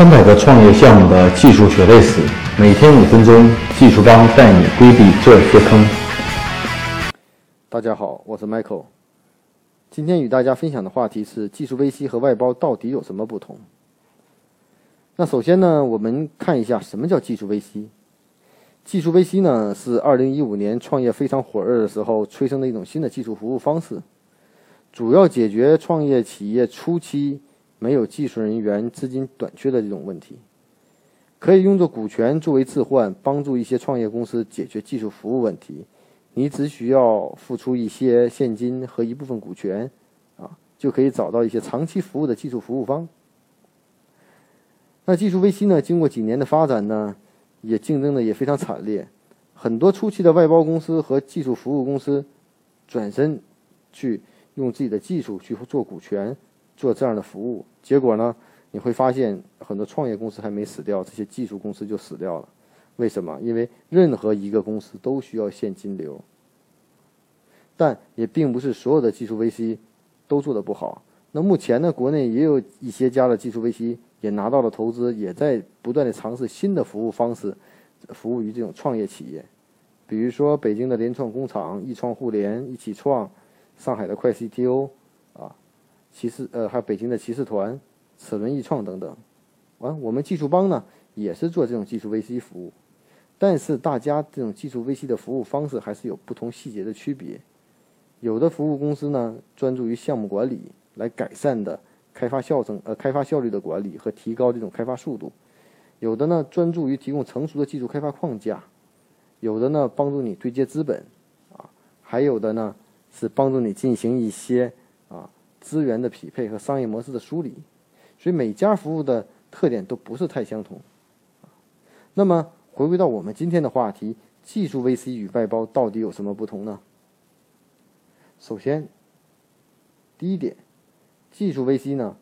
三百个创业项目的技术血泪史，每天五分钟，技术帮带你规避这些坑。大家好，我是 Michael。今天与大家分享的话题是技术 VC 和外包到底有什么不同？那首先呢，我们看一下什么叫技术 VC。技术 VC 呢，是二零一五年创业非常火热的时候催生的一种新的技术服务方式，主要解决创业企业初期没有技术人员、资金短缺的这种问题。可以用作股权作为置换，帮助一些创业公司解决技术服务问题。你只需要付出一些现金和一部分股权，啊，就可以找到一些长期服务的技术服务方。那技术 VC 呢？经过几年的发展呢？也竞争的也非常惨烈，很多初期的外包公司和技术服务公司转身去用自己的技术去做股权，做这样的服务。结果呢，你会发现很多创业公司还没死掉，这些技术公司就死掉了。为什么？因为任何一个公司都需要现金流，但也并不是所有的技术 VC 都做的不好。那目前呢，国内也有一些家的技术 VC。也拿到了投资，也在不断的尝试新的服务方式，服务于这种创业企业，比如说北京的联创工厂、易创互联、一起创，上海的快 CTO，骑士呃还有北京的骑士团、齿轮易创等等。完，我们技术帮呢也是做这种技术 VC 服务，但是大家这种技术 VC 的服务方式还是有不同细节的区别。有的服务公司呢专注于项目管理来改善的。开发效增呃开发效率的管理和提高这种开发速度，有的呢专注于提供成熟的技术开发框架，有的呢帮助你对接资本，啊，还有的呢是帮助你进行一些资源的匹配和商业模式的梳理，所以每家服务的特点都不是太相同。那么回归到我们今天的话题，技术 VC 与外包到底有什么不同呢？首先，第一点。技术 VC 呢，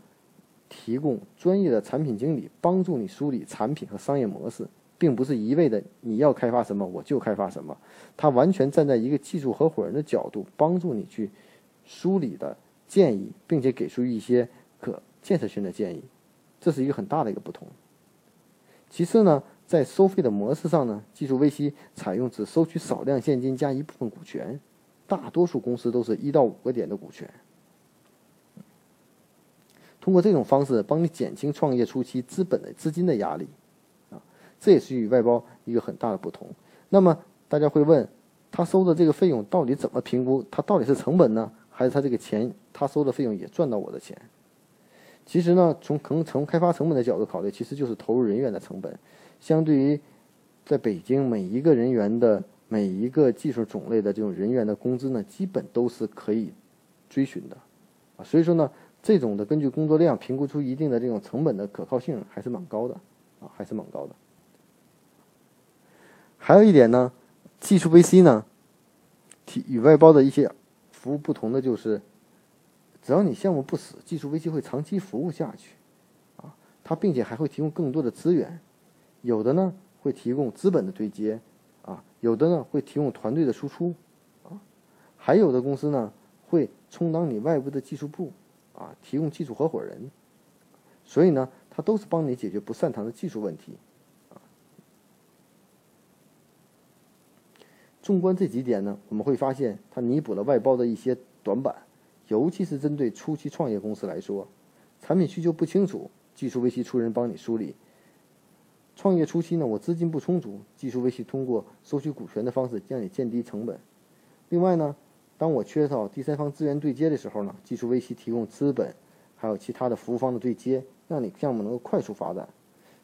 提供专业的产品经理帮助你梳理产品和商业模式，并不是一味的你要开发什么我就开发什么，他完全站在一个技术合伙人的角度帮助你去梳理的建议，并且给出一些可建设性的建议，这是一个很大的一个不同。其次呢，在收费的模式上呢，技术 VC 采用只收取少量现金加一部分股权，大多数公司都是一到五个点的股权。通过这种方式帮你减轻创业初期资本的资金的压力，啊，这也是与外包一个很大的不同。那么大家会问，他收的这个费用到底怎么评估？他到底是成本呢，还是他这个钱他收的费用也赚到我的钱？其实呢，从成从开发成本的角度考虑，其实就是投入人员的成本。相对于在北京每一个人员的每一个技术种类的这种人员的工资呢，基本都是可以追寻的，啊，所以说呢。这种的根据工作量评估出一定的这种成本的可靠性还是蛮高的，啊，还是蛮高的。还有一点呢，技术 VC 呢，与外包的一些服务不同的就是，只要你项目不死，技术危机会长期服务下去，啊，它并且还会提供更多的资源，有的呢会提供资本的对接，啊，有的呢会提供团队的输出，啊，还有的公司呢会充当你外部的技术部。啊，提供技术合伙人，所以呢，他都是帮你解决不擅长的技术问题。纵观这几点呢，我们会发现它弥补了外包的一些短板，尤其是针对初期创业公司来说，产品需求不清楚，技术 VC 出人帮你梳理。创业初期呢，我资金不充足，技术 VC 通过收取股权的方式让你降低成本。另外呢。当我缺少第三方资源对接的时候呢，技术 VC 提供资本，还有其他的服务方的对接，让你项目能够快速发展。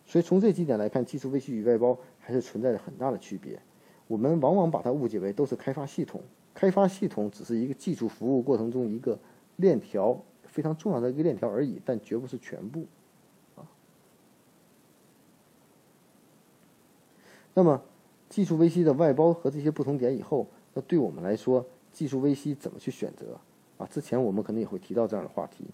所以从这几点来看，技术 VC 与外包还是存在着很大的区别。我们往往把它误解为都是开发系统，开发系统只是一个技术服务过程中一个链条，非常重要的一个链条而已，但绝不是全部。啊，那么技术 VC 的外包和这些不同点以后，那对我们来说。技术 VC 怎么去选择啊？之前我们可能也会提到这样的话题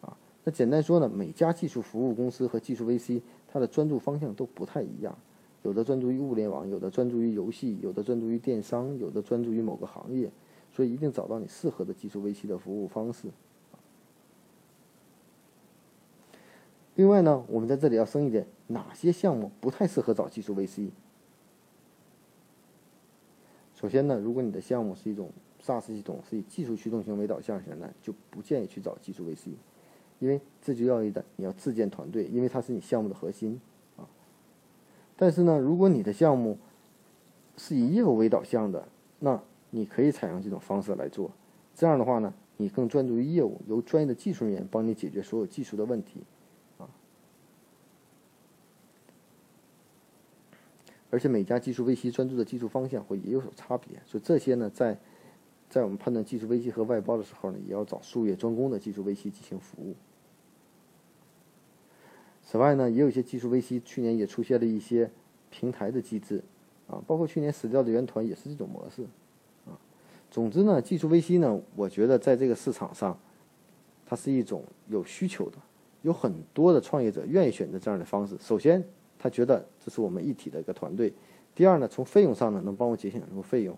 啊。那简单说呢，每家技术服务公司和技术 VC 它的专注方向都不太一样，有的专注于物联网，有的专注于游戏，有的专注于电商，有的专注于某个行业，所以一定找到你适合的技术 VC 的服务方式。另外呢，我们在这里要升一点，哪些项目不太适合找技术 VC？首先呢，如果你的项目是一种 SaaS 系统，是以技术驱动型为导向型的，就不建议去找技术 VC，因为这就要一的你要自建团队，因为它是你项目的核心。但是呢，如果你的项目是以业务为导向的，那你可以采用这种方式来做。这样的话呢，你更专注于业务，由专业的技术人员帮你解决所有技术的问题。啊而且每家技术 VC 专注的技术方向会也有所差别，所以这些呢，在在我们判断技术 VC 和外包的时候呢，也要找术业专攻的技术 VC 进行服务。此外呢，也有一些技术 VC 去年也出现了一些平台的机制，啊，包括去年死掉的原团也是这种模式，啊，总之呢，技术 VC 呢，我觉得在这个市场上，它是一种有需求的，有很多的创业者愿意选择这样的方式。首先。他觉得这是我们一体的一个团队。第二呢，从费用上呢，能帮我节省很多费用。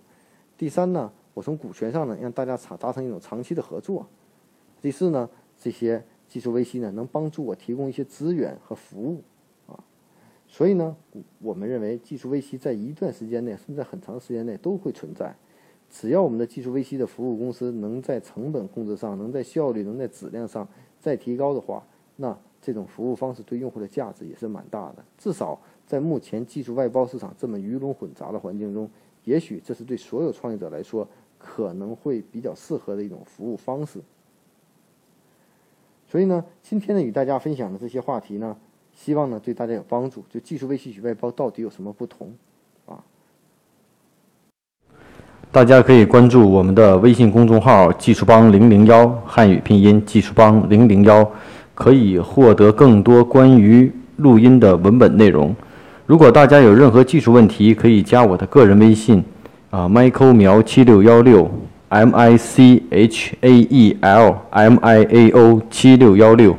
第三呢，我从股权上呢，让大家长达成一种长期的合作。第四呢，这些技术 VC 呢，能帮助我提供一些资源和服务啊。所以呢，我们认为技术 VC 在一段时间内，甚至很长时间内都会存在。只要我们的技术 VC 的服务公司能在成本控制上，能在效率、能在质量上再提高的话，那。这种服务方式对用户的价值也是蛮大的，至少在目前技术外包市场这么鱼龙混杂的环境中，也许这是对所有创业者来说可能会比较适合的一种服务方式。所以呢，今天呢与大家分享的这些话题呢，希望呢对大家有帮助。就技术微信与外包到底有什么不同啊？大家可以关注我们的微信公众号“技术帮零零幺”汉语拼音“技术帮零零幺”。可以获得更多关于录音的文本内容。如果大家有任何技术问题，可以加我的个人微信，啊，Michael 苗七六幺六 ，M I C H A E L M I A O 七六幺六。